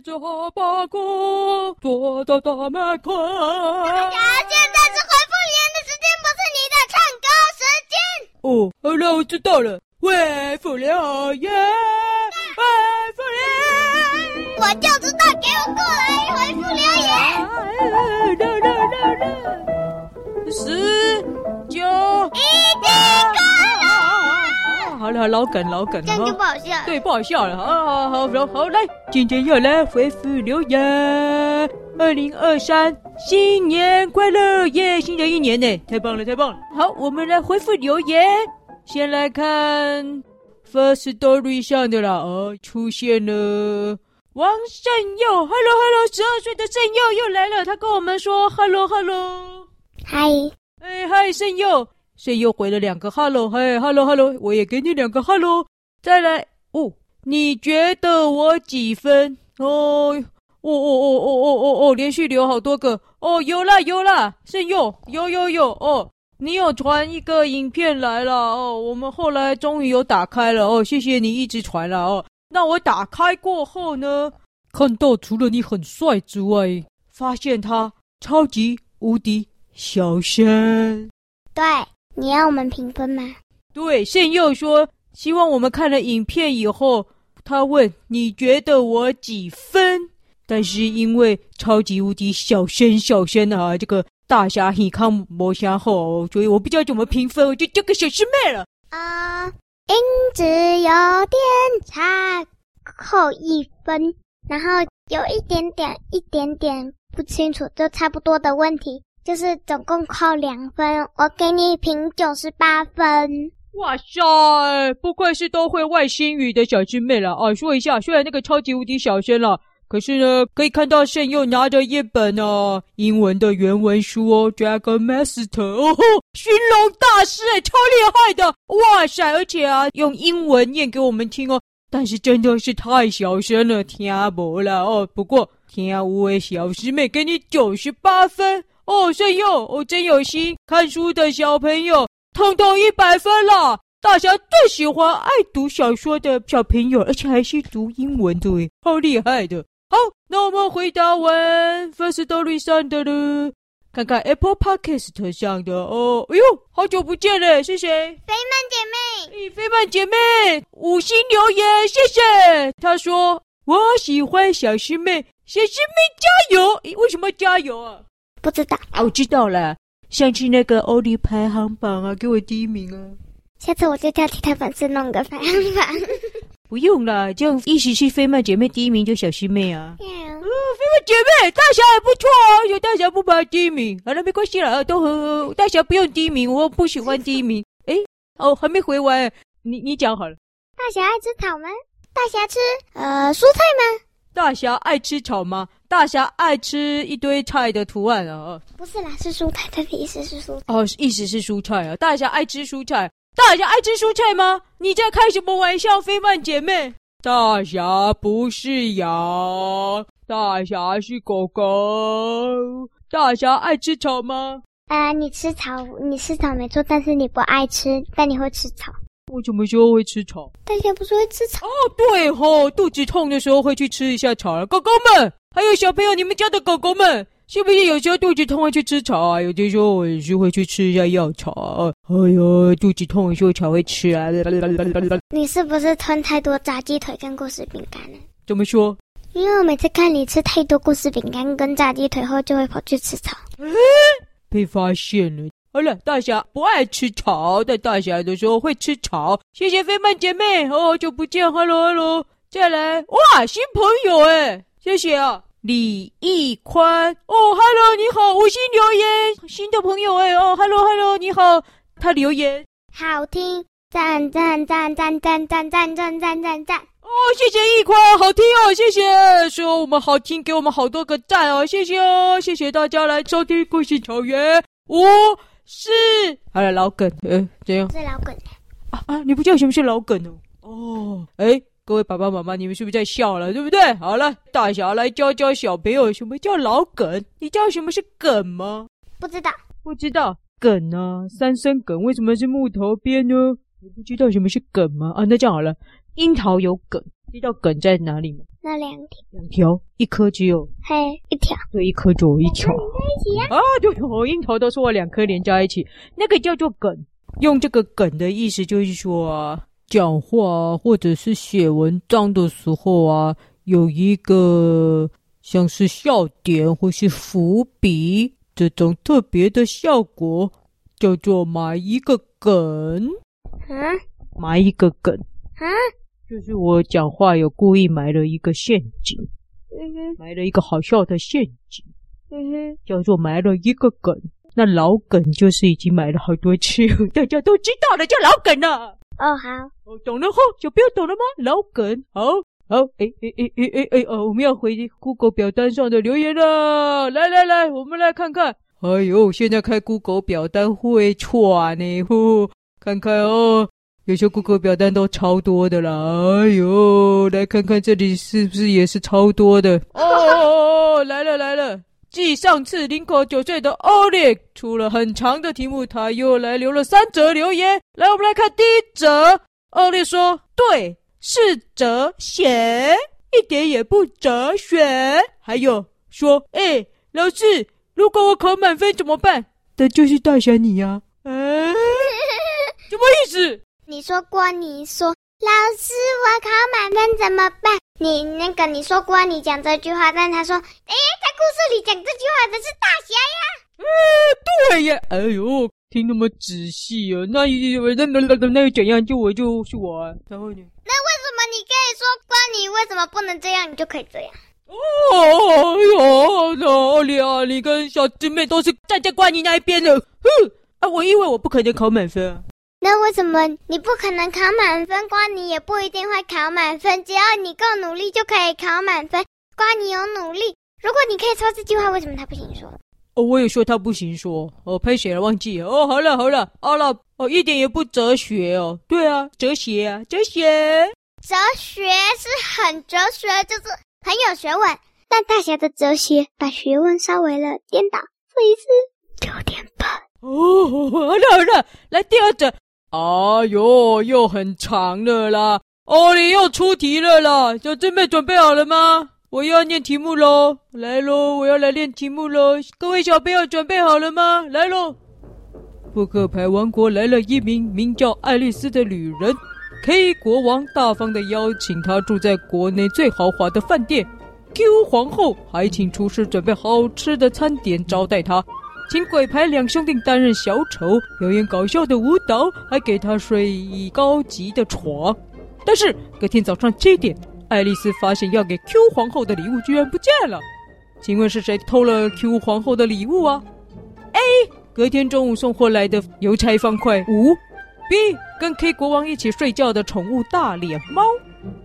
带着哈巴狗躲到大门口。大家现在是回复留言的时间，不是你的唱歌时间。哦，好了，我知道了。回复留言，回复留言，我就知道，给我过来回复留言。来来来来，十九，已经过了。好了，老梗老梗，这样就不好笑了。对，不好笑了。好好好，好，好，来，今天要来回复留言。二零二三，新年快乐耶！新的一年呢，太棒了，太棒了。好，我们来回复留言。先来看 Firstory 上的啦，哦，出现了王胜佑，Hello Hello，十二岁的胜佑又来了，他跟我们说 Hello Hello，嗨，哎嗨，胜佑，现又回了两个哈喽嘿哈喽哈喽我也给你两个哈喽。再来哦你觉得我几分？哦哦哦哦哦哦哦哦连续留好多个。哦有啦有啦是又有有有哦你有传一个影片来了哦我们后来终于有打开了哦谢谢你一直传了哦那我打开过后呢？看到除了你很帅之外发现他超级无敌小仙对。你要我们评分吗？对，圣佑说希望我们看了影片以后，他问你觉得我几分？但是因为超级无敌小声小声啊，这个。大侠尔康没想好，所以我不知道怎么评分，我就交给小师妹了。啊、呃，音质有点差，扣一分，然后有一点点、一点点不清楚，就差不多的问题，就是总共扣两分，我给你评九十八分。哇塞，不愧是都会外星语的小师妹了啊！说一下，虽然那个超级无敌小声了。可是呢，可以看到胜佑拿着一本啊英文的原文书哦，《Dragon Master》哦，吼，寻龙大师哎，超厉害的，哇塞！而且啊，用英文念给我们听哦，但是真的是太小声了，听不了哦。不过听五位小师妹给你九十八分哦，胜佑，我、真有心，看书的小朋友统统一百分了。大侠最喜欢爱读小说的小朋友，而且还是读英文的，好厉害的。好，那我们回答完 First Story 上的了，看看 Apple Podcast 上的哦。哎呦，好久不见了，是谁？飞曼姐妹，咦，飞曼姐妹，五星留言，谢谢。她说我喜欢小师妹，小师妹加油！咦，为什么加油啊？不知道。啊，我知道了，上次那个欧尼排行榜啊，给我第一名啊。下次我就叫其他粉丝弄个排行榜。不用了，这样一起是飞曼姐妹第一名就小师妹啊。嗯，飞曼姐妹，大侠也不错啊，有大侠不排第一名，好了，没关系了，都很大侠不用第一名，我不喜欢第一名。哎，哦，还没回完，你你讲好了。大侠爱吃草吗？大侠吃呃蔬菜吗？大侠爱吃草吗？大侠爱吃一堆菜的图案啊。不是啦，是蔬菜，他的意思是蔬菜。哦，意思是蔬菜啊，大侠爱吃蔬菜。大侠爱吃蔬菜吗？你在开什么玩笑，飞曼姐妹？大侠不是羊，大侠是狗狗。大侠爱吃草吗？啊、呃，你吃草，你吃草没错，但是你不爱吃，但你会吃草。我什么时候会吃草？大侠不是会吃草？哦，对吼、哦，肚子痛的时候会去吃一下草了。狗狗们，还有小朋友，你们家的狗狗们。是不是有时候肚子痛会去吃草啊？有的时候我也是会去吃一下药草啊。哎呦，肚子痛的时候才会吃啊。你是不是吞太多炸鸡腿跟故事饼干了？怎么说？因为我每次看你吃太多故事饼干跟炸鸡腿后，就会跑去吃草。嗯，被发现了。好了，大侠不爱吃草，但大侠的时候会吃草。谢谢飞曼姐妹，好久不见，Hello Hello，再来哇，新朋友哎，谢谢啊。李易宽哦，Hello，你好，五星留言，新的朋友哎哦，Hello，Hello，你好，他留言好听，赞赞赞赞赞赞赞赞赞赞赞哦，谢谢易宽，好听哦，谢谢，说我们好听，给我们好多个赞哦，谢谢哦，谢谢大家来收听故事草原，我是好了老梗，呃，怎样？是老梗啊啊，你不知道什么是老梗哦？哦，哎。各位爸爸妈妈，你们是不是在笑了？对不对？好了，大侠来教教小朋友什么叫老梗。你知道什么是梗吗？不知道，不知道梗啊，三声梗为什么是木头边呢？你不知道什么是梗吗？啊，那这样好了，樱桃有梗，知道梗在哪里吗？那两条，两条，一颗只有，嘿，一条，对，一颗只有一条。连在一起呀？啊，对，我樱桃都说我两颗连在一起，那个叫做梗。用这个梗的意思就是说啊，讲话或者是写文章的时候啊，有一个像是笑点或是伏笔这种特别的效果，叫做埋一个梗。啊？埋一个梗啊？就是我讲话有故意埋了一个陷阱，埋了一个好笑的陷阱，嗯哼，叫做埋了一个梗。那老梗就是已经埋了好多次，大家都知道了，叫老梗了。哦，好，哦，懂了后就不要懂了吗？老梗，好，好，哎哎哎哎哎哎哦，我们要回 Google 表单上的留言了。来来来，我们来看看。哎呦，现在开 Google 表单会喘呢，呼，看看哦。有些 Google 表单都超多的啦，哎呦，来看看这里是不是也是超多的？哦哦哦，来了来了！继上次林口九岁的欧力出了很长的题目，他又来留了三则留言。来，我们来看第一则。欧力说：“对，是哲学，一点也不哲学。”还有说：“哎，老师，如果我考满分怎么办？”的就是大侠你呀，啊，哎，什么意思？你说过，你说老师，我考满分怎么办？你那个你说过，你讲这句话，但他说，哎，在故事里讲这句话的是大侠呀。嗯，对呀。哎呦，听那么仔细啊，那那那那那又怎样？就我就是我啊。然后呢？那为什么你可以说关你为什么不能这样？你就可以这样？哦哟，哪里啊？你跟小师妹都是站在关你那一边的。哼啊，我因为我不可能考满分啊。那为什么你不可能考满分？瓜你也不一定会考满分。只要你够努力，就可以考满分。瓜你有努力，如果你可以说这句话，为什么他不行说？哦，我也说他不行说。哦，拍谁了？忘记了。哦，好了好了，好了。哦，一点也不哲学哦。对啊，哲学啊，哲学。哲学是很哲学，就是很有学问。但大侠的哲学把学问稍微了颠倒，所以是有点笨。哦，好了好了，来第二则。哎呦，又很长了啦！哦，你又出题了啦！小师妹准备好了吗？我要念题目喽！来喽，我要来念题目喽！各位小朋友准备好了吗？来喽！扑克牌王国来了一名名叫爱丽丝的女人，K 国王大方的邀请她住在国内最豪华的饭店，Q 皇后还请厨师准备好吃的餐点招待她。请鬼牌两兄弟担任小丑，表演搞笑的舞蹈，还给他睡一高级的床。但是隔天早上七点，爱丽丝发现要给 Q 皇后的礼物居然不见了。请问是谁偷了 Q 皇后的礼物啊？A. 隔天中午送货来的邮差方块五。B. 跟 K 国王一起睡觉的宠物大脸猫。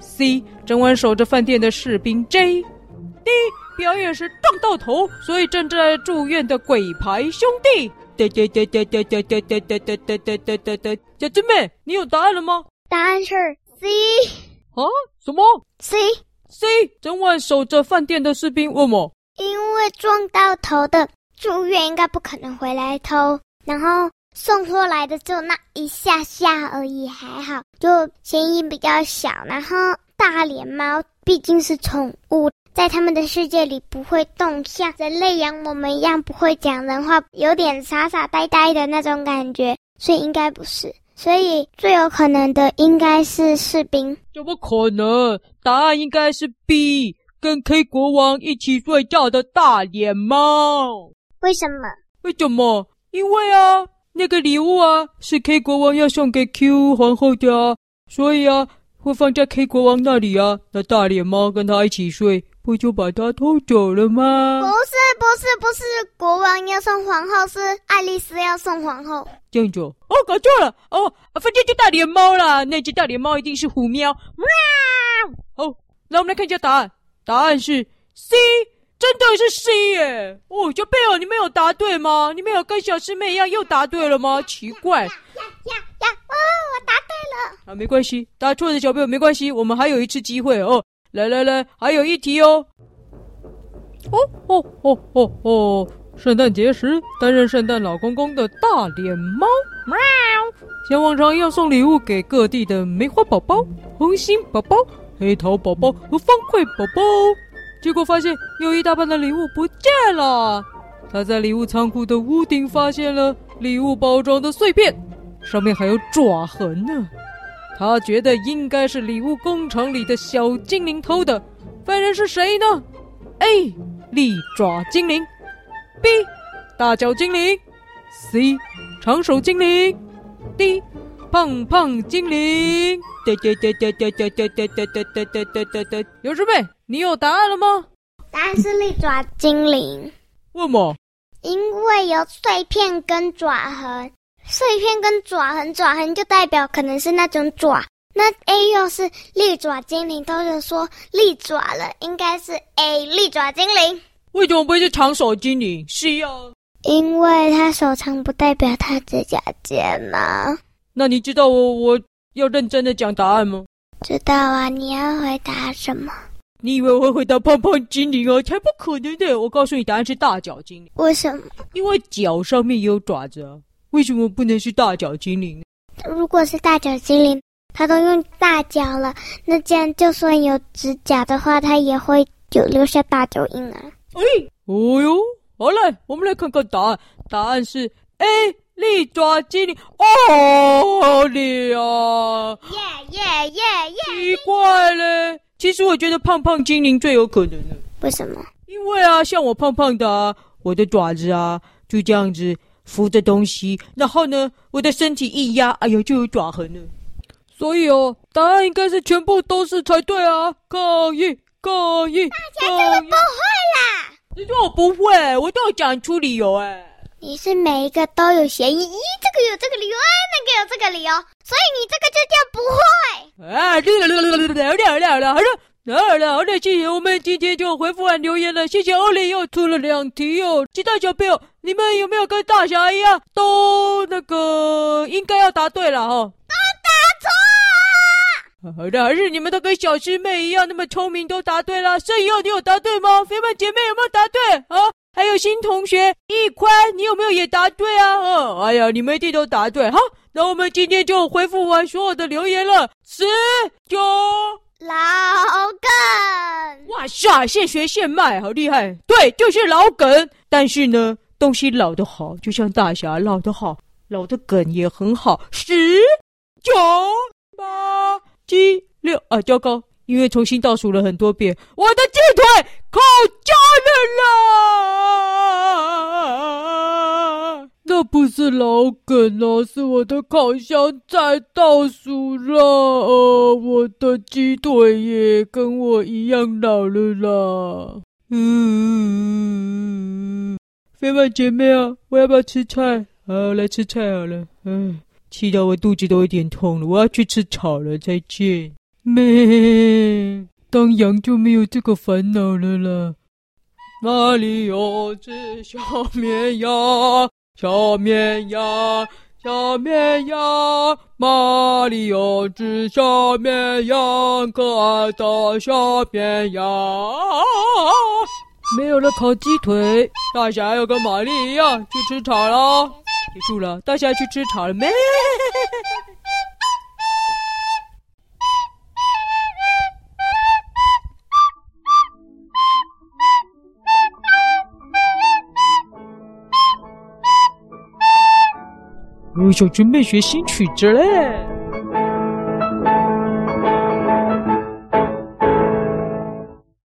C. 整晚守着饭店的士兵 J。D。表演时撞到头，所以正在住院的鬼牌兄弟。哒哒哒哒哒哒哒哒哒哒哒哒哒哒。小师妹，你有答案了吗？答案是 C。啊？什么？C。C。整晚守着饭店的士兵，问我？因为撞到头的住院应该不可能回来偷，然后送货来的就那一下下而已，还好，就嫌疑比较小。然后大脸猫毕竟是宠物。在他们的世界里不会动，像人类养我们一样不会讲人话，有点傻傻呆呆的那种感觉，所以应该不是。所以最有可能的应该是士兵。怎么可能？答案应该是 B，跟 K 国王一起睡觉的大脸猫。为什么？为什么？因为啊，那个礼物啊是 K 国王要送给 Q 皇后的啊，所以啊会放在 K 国王那里啊。那大脸猫跟他一起睡。不就把它偷走了吗？不是，不是，不是，国王要送皇后，是爱丽丝要送皇后。这样子哦，搞错了哦，反正就大脸猫啦。那只大脸猫一定是虎喵。喵。好，那我们来看一下答案。答案是 C，真的是 C 耶。哦，小贝尔，你没有答对吗？你没有跟小师妹一样又答对了吗？奇怪。呀呀呀！哦，我答对了。啊，没关系，答错的小朋友没关系，我们还有一次机会哦。来来来，还有一题哦！哦哦哦哦哦！圣诞节时担任圣诞老公公的大脸猫，喵！像往常一样送礼物给各地的梅花宝宝、红心宝宝、黑桃宝宝和方块宝宝，结果发现有一大半的礼物不见了。他在礼物仓库的屋顶发现了礼物包装的碎片，上面还有爪痕呢。他觉得应该是礼物工厂里的小精灵偷的，犯人是谁呢？A. 利爪精灵，B. 大脚精灵，C. 长手精灵，D. 胖胖精灵。哒哒哒哒哒哒哒哒哒哒哒哒哒哒哒。有准备？你有答案了吗？答案是利爪精灵。为什么？因为有碎片跟爪痕，碎片跟爪痕，爪痕就代表可能是那种爪。那 A 又是利爪精灵，都是说利爪了，应该是 A 利爪精灵。为什么不会是长手精灵？C 啊？因为他手长不代表他指甲尖嘛。那你知道我我要认真的讲答案吗？知道啊，你要回答什么？你以为我会回答胖胖精灵啊？才不可能的！我告诉你，答案是大脚精灵。为什么？因为脚上面有爪子啊。为什么不能是大脚精灵？如果是大脚精灵，它都用大脚了，那这样就算有指甲的话，它也会有留下大脚印啊。哎，哦哟，好嘞，我们来看看答案。答案是 A，利爪精灵。哦，你啊！耶耶耶耶！奇怪嘞。其实我觉得胖胖精灵最有可能的。为什么？因为啊，像我胖胖的啊，我的爪子啊就这样子扶着东西，然后呢，我的身体一压，哎呦，就有爪痕了。所以哦，答案应该是全部都是才对啊！抗议，抗议！大家真的不会啦？你说我不会，我都要讲出理由哎。你是每一个都有嫌疑，咦，这个有这个理由，哎，那个有这个理由，所以你这个就叫不会。啊，对了，对了，对了，对了，好了，好了，好了，好了，好了，谢谢，我们今天就回复完留言了，谢谢欧里又出了两题哦，其他小朋友，你们有没有跟大侠一样，都那个应该要答对了哈？都答错。好的，还是你们都跟小师妹一样那么聪明，都答对了。圣佑，你有答对吗？肥曼姐妹有没有答对啊？还有新同学一宽，你有没有也答对啊？哦，哎呀，你们一定都答对。哈，那我们今天就回复完所有的留言了。十九老梗，哇塞，现学现卖，好厉害。对，就是老梗。但是呢，东西老得好，就像大侠老得好，老的梗也很好。十九八七六啊，糟糕。因为重新倒数了很多遍，我的鸡腿烤焦了啦！那不是老梗哦，是我的烤箱在倒数了。我的鸡腿也跟我一样老了啦。嗯，飞曼姐妹啊，我要不要吃菜？好，来吃菜好了。嗯，气到我肚子都有点痛了，我要去吃草了。再见。咩，当羊就没有这个烦恼了啦。哪里有只小绵羊？小绵羊，小绵羊，哪里有只小绵羊？可爱的小绵羊。没有了烤鸡腿，大侠要跟玛丽一样去吃草了。记住了，大侠去吃草了没？我想准备学新曲子嘞。